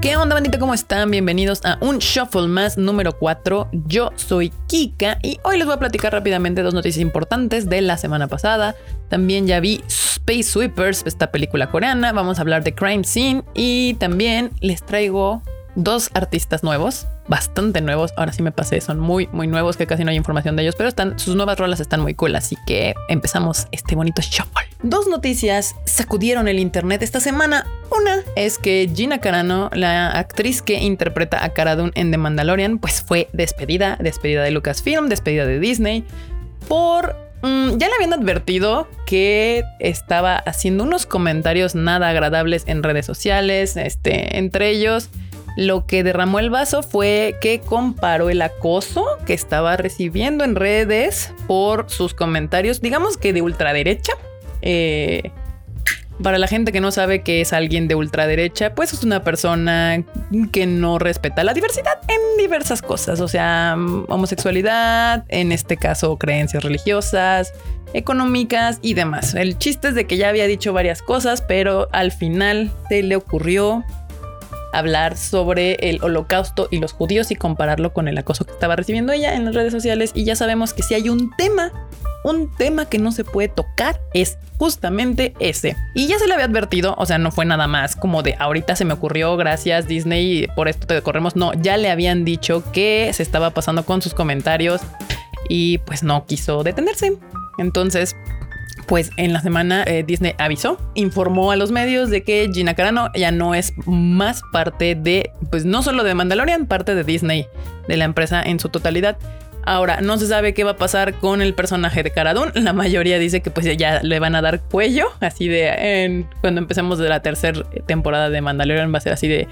¿Qué onda, bandita? ¿Cómo están? Bienvenidos a un Shuffle más número 4. Yo soy Kika y hoy les voy a platicar rápidamente dos noticias importantes de la semana pasada. También ya vi Space Sweepers, esta película coreana. Vamos a hablar de Crime Scene y también les traigo dos artistas nuevos, bastante nuevos. Ahora sí me pasé, son muy, muy nuevos, que casi no hay información de ellos, pero están, sus nuevas rolas están muy cool. Así que empezamos este bonito shuffle. Dos noticias sacudieron el internet esta semana. Una es que Gina Carano, la actriz que interpreta a Cara Dune en The Mandalorian, pues fue despedida, despedida de Lucasfilm, despedida de Disney por mm, ya le habían advertido que estaba haciendo unos comentarios nada agradables en redes sociales, este, entre ellos lo que derramó el vaso fue que comparó el acoso que estaba recibiendo en redes por sus comentarios, digamos que de ultraderecha. Eh, para la gente que no sabe que es alguien de ultraderecha, pues es una persona que no respeta la diversidad en diversas cosas, o sea, homosexualidad, en este caso creencias religiosas, económicas y demás. El chiste es de que ya había dicho varias cosas, pero al final se le ocurrió hablar sobre el holocausto y los judíos y compararlo con el acoso que estaba recibiendo ella en las redes sociales. Y ya sabemos que si hay un tema, un tema que no se puede tocar es justamente ese. Y ya se le había advertido, o sea, no fue nada más como de ahorita se me ocurrió, gracias Disney, por esto te corremos. No, ya le habían dicho que se estaba pasando con sus comentarios y pues no quiso detenerse. Entonces, pues en la semana eh, Disney avisó, informó a los medios de que Gina Carano ya no es más parte de, pues no solo de Mandalorian, parte de Disney, de la empresa en su totalidad. Ahora, no se sabe qué va a pasar con el personaje de Cara La mayoría dice que pues ya le van a dar cuello, así de cuando empecemos de la tercera temporada de Mandalorian va a ser así de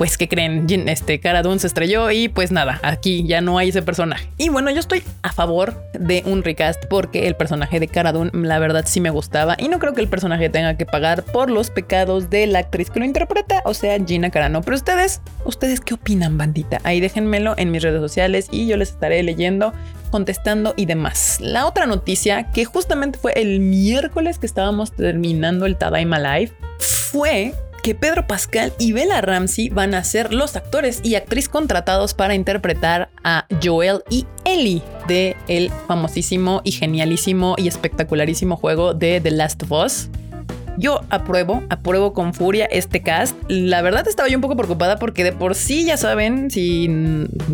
pues, ¿qué creen? Este Cara Dune se estrelló y pues nada, aquí ya no hay ese personaje. Y bueno, yo estoy a favor de un recast porque el personaje de Cara Dune, la verdad, sí me gustaba y no creo que el personaje tenga que pagar por los pecados de la actriz que lo interpreta, o sea, Gina Carano. Pero ustedes, ¿ustedes qué opinan, bandita? Ahí déjenmelo en mis redes sociales y yo les estaré leyendo contestando y demás. La otra noticia, que justamente fue el miércoles que estábamos terminando el Tadaima Live, fue que Pedro Pascal y Bella Ramsey van a ser los actores y actriz contratados para interpretar a Joel y Ellie de el famosísimo y genialísimo y espectacularísimo juego de The Last of Us. Yo apruebo, apruebo con furia este cast. La verdad estaba yo un poco preocupada porque de por sí ya saben, si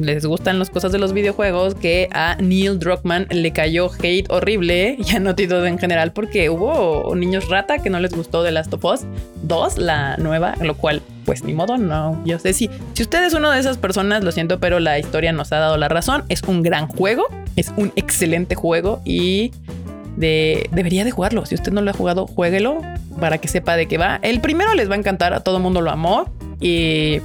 les gustan las cosas de los videojuegos, que a Neil Druckmann le cayó hate horrible y a Naughty en general porque hubo niños rata que no les gustó de Last of Us 2, la nueva, lo cual pues ni modo, no. Yo sé si, si usted es una de esas personas, lo siento, pero la historia nos ha dado la razón. Es un gran juego, es un excelente juego y de, debería de jugarlo. Si usted no lo ha jugado, jueguelo para que sepa de qué va. El primero les va a encantar, a todo mundo lo amó. Y,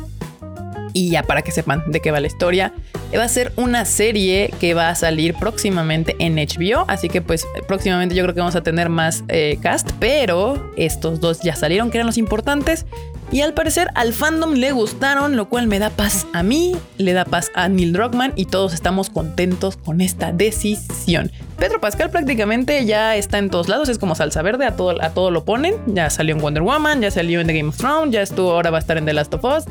y ya para que sepan de qué va la historia. Va a ser una serie que va a salir próximamente en HBO. Así que pues próximamente yo creo que vamos a tener más eh, cast. Pero estos dos ya salieron, que eran los importantes. Y al parecer al fandom le gustaron, lo cual me da paz a mí, le da paz a Neil Druckmann y todos estamos contentos con esta decisión. Pedro Pascal prácticamente ya está en todos lados, es como salsa verde, a todo, a todo lo ponen. Ya salió en Wonder Woman, ya salió en The Game of Thrones, ya estuvo, ahora va a estar en The Last of Us.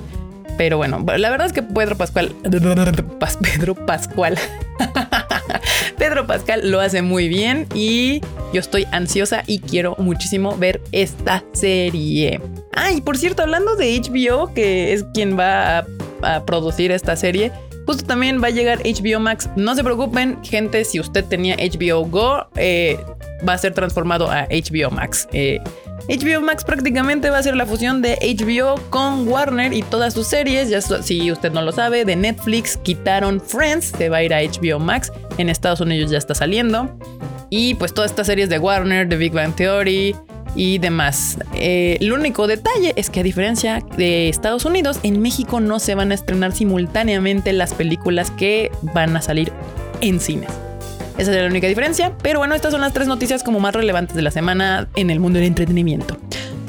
Pero bueno, la verdad es que Pedro Pascual, Pedro Pascual, Pedro Pascal lo hace muy bien y yo estoy ansiosa y quiero muchísimo ver esta serie. Ah, y por cierto, hablando de HBO, que es quien va a, producir esta serie, justo también va a llegar HBO Max. No se preocupen, gente, si usted tenía HBO Go, eh, va a ser transformado a HBO Max. HBO eh, Max prácticamente va a ser la fusión de HBO con Warner y todas sus series. Ya si usted no lo sabe, de Netflix quitaron Friends, se va a ir a HBO Max. En Estados Unidos ya está saliendo. Y pues todas estas series de Warner, de Big Bang Theory, y demás. Eh, el único detalle es que a diferencia de Estados Unidos, en México no se van a estrenar simultáneamente las películas que van a salir en cines. Esa es la única diferencia, pero bueno, estas son las tres noticias como más relevantes de la semana en el mundo del entretenimiento.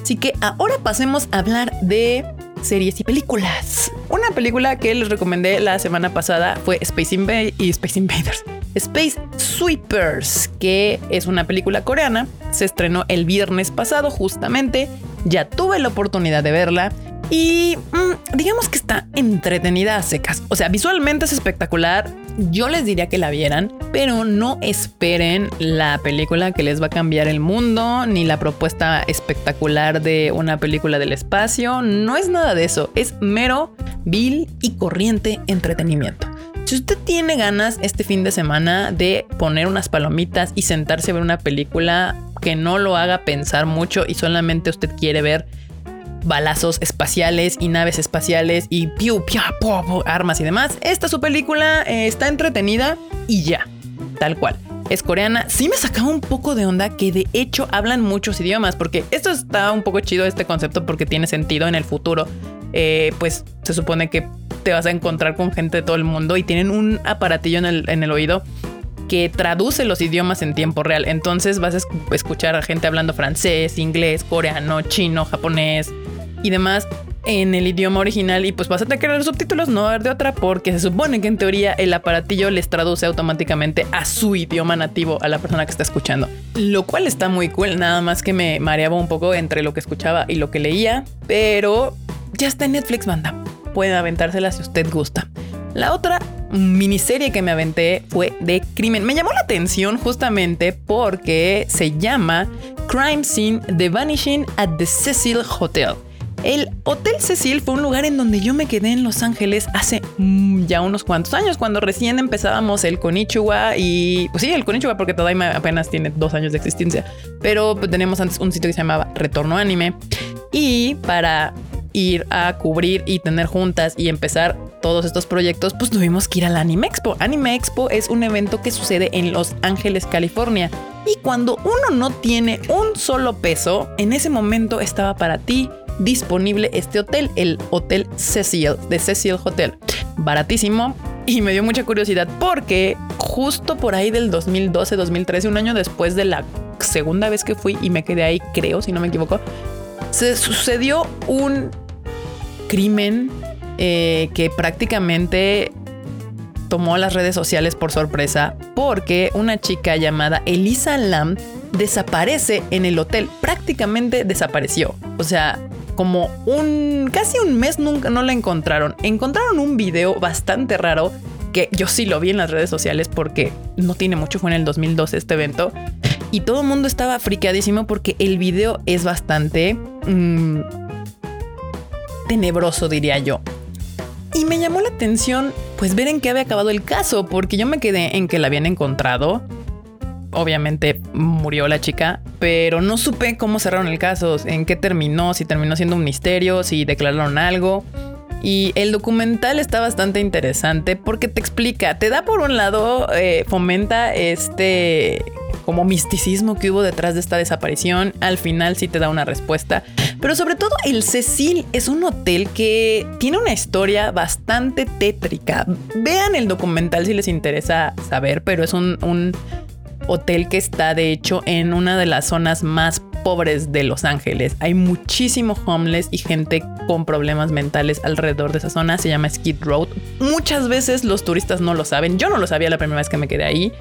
Así que ahora pasemos a hablar de series y películas. Una película que les recomendé la semana pasada fue Space, y Space Invaders. Space Sweepers, que es una película coreana, se estrenó el viernes pasado justamente, ya tuve la oportunidad de verla y mm, digamos que está entretenida a secas. O sea, visualmente es espectacular. Yo les diría que la vieran, pero no esperen la película que les va a cambiar el mundo, ni la propuesta espectacular de una película del espacio. No es nada de eso. Es mero, vil y corriente entretenimiento. Si usted tiene ganas este fin de semana de poner unas palomitas y sentarse a ver una película que no lo haga pensar mucho y solamente usted quiere ver balazos espaciales y naves espaciales y piu, piu, armas y demás. Esta su película eh, está entretenida y ya, tal cual. Es coreana. Sí me sacaba un poco de onda que de hecho hablan muchos idiomas, porque esto está un poco chido este concepto porque tiene sentido en el futuro. Eh, pues se supone que te vas a encontrar con gente de todo el mundo y tienen un aparatillo en el, en el oído que traduce los idiomas en tiempo real. Entonces vas a escuchar a gente hablando francés, inglés, coreano, chino, japonés y demás en el idioma original y pues vas a tener que leer subtítulos, no ver de otra, porque se supone que en teoría el aparatillo les traduce automáticamente a su idioma nativo a la persona que está escuchando. Lo cual está muy cool, nada más que me mareaba un poco entre lo que escuchaba y lo que leía, pero ya está en Netflix, banda. Puede aventársela si usted gusta. La otra miniserie que me aventé fue de crimen. Me llamó la atención justamente porque se llama Crime Scene The Vanishing at the Cecil Hotel. El Hotel Cecil fue un lugar en donde yo me quedé en Los Ángeles hace mm, ya unos cuantos años, cuando recién empezábamos el Konichiwa y pues sí, el Konichiwa porque todavía apenas tiene dos años de existencia, pero pues, teníamos antes un sitio que se llamaba Retorno Anime y para ir a cubrir y tener juntas y empezar todos estos proyectos, pues tuvimos que ir al Anime Expo. Anime Expo es un evento que sucede en Los Ángeles, California. Y cuando uno no tiene un solo peso, en ese momento estaba para ti disponible este hotel, el Hotel Cecil, de Cecil Hotel. Baratísimo. Y me dio mucha curiosidad porque justo por ahí del 2012, 2013, un año después de la segunda vez que fui y me quedé ahí, creo, si no me equivoco, se sucedió un crimen eh, que prácticamente tomó las redes sociales por sorpresa porque una chica llamada Elisa Lam desaparece en el hotel, prácticamente desapareció. O sea, como un casi un mes nunca no la encontraron. Encontraron un video bastante raro que yo sí lo vi en las redes sociales porque no tiene mucho, fue en el 2012 este evento. Y todo el mundo estaba friqueadísimo porque el video es bastante mm, tenebroso, diría yo. Y me llamó la atención, pues ver en qué había acabado el caso, porque yo me quedé en que la habían encontrado. Obviamente murió la chica, pero no supe cómo cerraron el caso, en qué terminó, si terminó siendo un misterio, si declararon algo. Y el documental está bastante interesante porque te explica, te da por un lado, eh, fomenta este como misticismo que hubo detrás de esta desaparición. Al final sí te da una respuesta. Pero sobre todo el Cecil es un hotel que tiene una historia bastante tétrica. Vean el documental si les interesa saber, pero es un, hotel que está de hecho en una de las zonas más pobres de Los Ángeles. Hay muchísimo homeless y gente con problemas mentales alrededor de esa zona. Se llama Skid Road. Muchas veces los turistas no lo saben. Yo no lo sabía la primera vez que me quedé ahí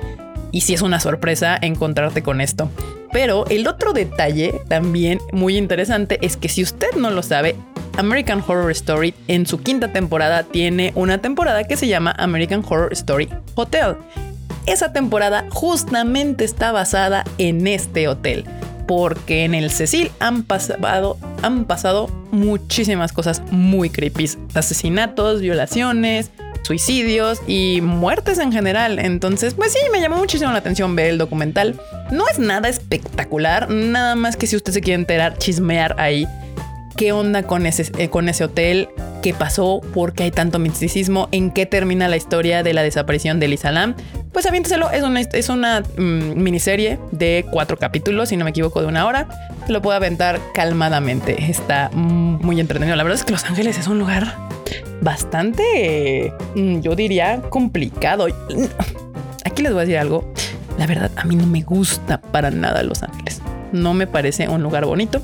y sí es una sorpresa encontrarte con esto. Pero el otro detalle también muy interesante es que si usted no lo sabe, American Horror Story en su quinta temporada tiene una temporada que se llama American Horror Story Hotel. Esa temporada justamente está basada en este hotel, porque en el Cecil han pasado, han pasado muchísimas cosas muy creepy. Asesinatos, violaciones, suicidios y muertes en general. Entonces, pues sí, me llamó muchísimo la atención ver el documental. No es nada espectacular, nada más que si usted se quiere enterar, chismear ahí qué onda con ese, eh, con ese hotel, qué pasó, por qué hay tanto misticismo, en qué termina la historia de la desaparición de Lisa Lam. Pues aviénteselo, es una, es una mm, miniserie de cuatro capítulos, si no me equivoco, de una hora. Lo puedo aventar calmadamente, está muy entretenido. La verdad es que Los Ángeles es un lugar bastante, mm, yo diría, complicado. Aquí les voy a decir algo. La verdad, a mí no me gusta para nada Los Ángeles. No me parece un lugar bonito.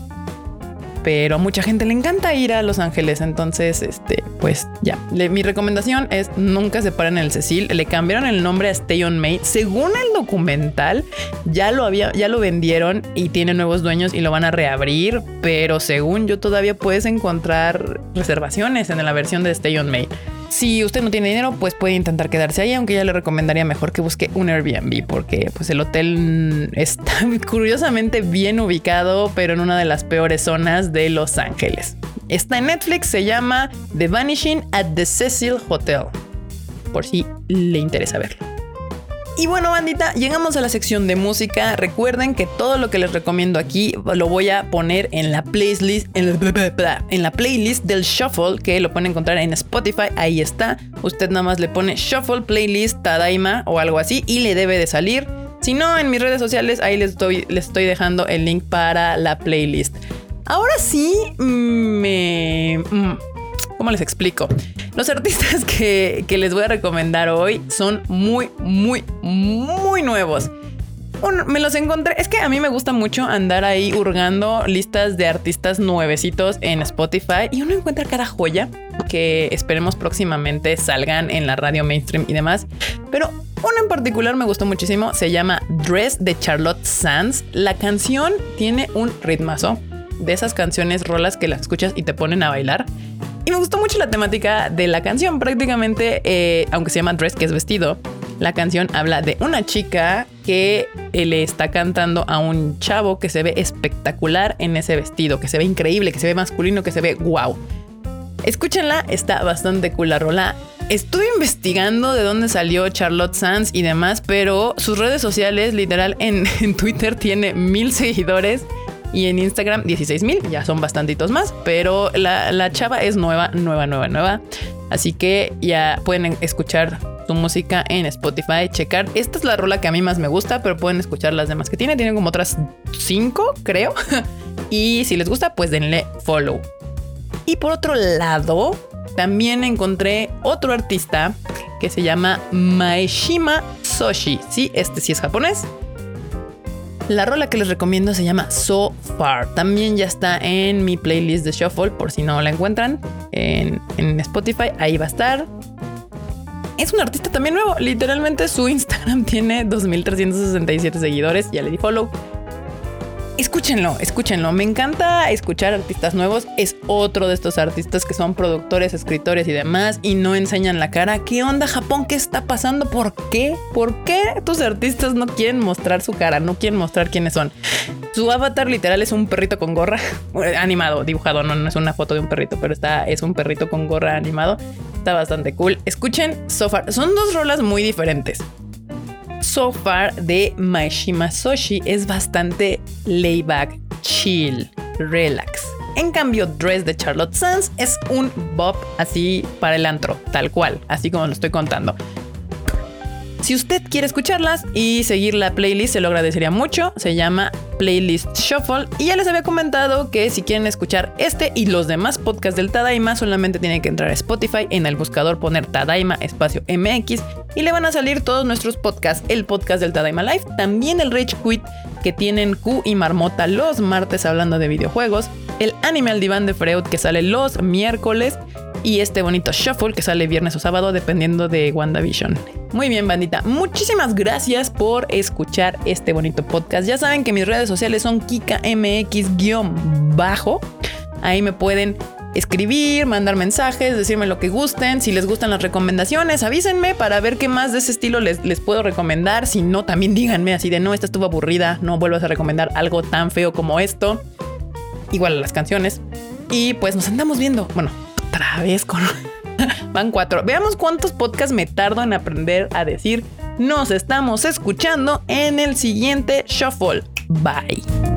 pero a mucha gente le encanta ir a Los Ángeles. Entonces, este, pues ya. mi recomendación es nunca se paren en el Cecil. Le cambiaron el nombre a Stay on Main. Según el documental, ya lo había, ya lo vendieron y tiene nuevos dueños y lo van a reabrir. Pero según yo, todavía puedes encontrar reservaciones en la versión de Stay on Main. Si usted no tiene dinero, pues puede intentar quedarse ahí, aunque ya le recomendaría mejor que busque un Airbnb, porque pues el hotel está curiosamente bien ubicado, pero en una de las peores zonas de Los Ángeles. Está en Netflix, se llama The Vanishing at the Cecil Hotel, por si le interesa verlo. Y bueno, bandita, llegamos a la sección de música. Recuerden que todo lo que les recomiendo aquí lo voy a poner en la playlist, en la, playlist del Shuffle, que lo pueden encontrar en Spotify. Ahí está. Usted nada más le pone Shuffle Playlist Tadaima o algo así y le debe de salir. Si no, en mis redes sociales, ahí les estoy, les estoy dejando el link para la playlist. Ahora sí, mm, me... ¿Cómo les explico? Los artistas que, les voy a recomendar hoy son muy, muy, muy nuevos. me los encontré. Es que a mí me gusta mucho andar ahí hurgando listas de artistas nuevecitos en Spotify y uno encuentra cada joya que esperemos próximamente salgan en la radio mainstream y demás. Pero uno en particular me gustó muchísimo. Se llama Dress de Charlotte Sands. La canción tiene un ritmazo de esas canciones rolas que las escuchas y te ponen a bailar. Y me gustó mucho la temática de la canción. Prácticamente, eh, aunque se llama Dress, que es vestido, la canción habla de una chica que eh, le está cantando a un chavo que se ve espectacular en ese vestido, que se ve increíble, que se ve masculino, que se ve wow. Escúchenla, está bastante cool la rola. Estuve investigando de dónde salió Charlotte Sands y demás, pero sus redes sociales, literal, en, en Twitter tiene mil seguidores y en Instagram 16 mil, ya son bastantitos más, pero la, chava es nueva, nueva, nueva, nueva. Así que ya pueden escuchar su música en Spotify, checar. Esta es la rola que a mí más me gusta, pero pueden escuchar las demás que tiene. Tienen como otras cinco, creo. y si les gusta, pues denle follow. Y por otro lado, también encontré otro artista que se llama Maeshima Soshi. Sí, este sí es japonés. La rola que les recomiendo se llama So Far. También ya está en mi playlist de Shuffle por si no la encuentran en, Spotify. Ahí va a estar. Es un artista también nuevo. Literalmente su Instagram tiene 2.367 seguidores. Ya le di follow. Escúchenlo, escúchenlo. Me encanta escuchar artistas nuevos. Es otro de estos artistas que son productores, escritores y demás y no enseñan la cara. ¿Qué onda Japón? ¿Qué está pasando? ¿Por qué? ¿Por qué tus artistas no quieren mostrar su cara? No quieren mostrar quiénes son. Su avatar literal es un perrito con gorra animado, dibujado. No, no es una foto de un perrito, pero está, es un perrito con gorra animado. Está bastante cool. Escuchen So Far. Son dos rolas muy diferentes. So Far de Maishima Soshi es bastante layback, chill, relax. En cambio, Dress de Charlotte Sands es un bop así para el antro, tal cual, así como lo estoy contando. Si usted quiere escucharlas y seguir la playlist, se lo agradecería mucho. Se llama Playlist Shuffle. Y ya les había comentado que si quieren escuchar este y los demás podcasts del Tadaima, solamente tienen que entrar a Spotify, en el buscador poner Tadaima espacio MX y le van a salir todos nuestros podcasts. El podcast del Tadaima Live, también el Rage Quit que tienen Q y Marmota los martes hablando de videojuegos, el Anime al Diván de Freud que sale los miércoles y este bonito shuffle que sale viernes o sábado dependiendo de WandaVision. Muy bien, bandita. Muchísimas gracias por escuchar este bonito podcast. Ya saben que mis redes sociales son KikaMX-bajo. Ahí me pueden escribir, mandar mensajes, decirme lo que gusten. Si les gustan las recomendaciones, avísenme para ver qué más de ese estilo les, les puedo recomendar. Si no, también díganme así de no, esta estuvo aburrida, no vuelvas a recomendar algo tan feo como esto. Igual a las canciones. Y pues nos andamos viendo. Bueno, otra vez con... Van cuatro. Veamos cuántos podcasts me tardo en aprender a decir. Nos estamos escuchando en el siguiente Shuffle. Bye.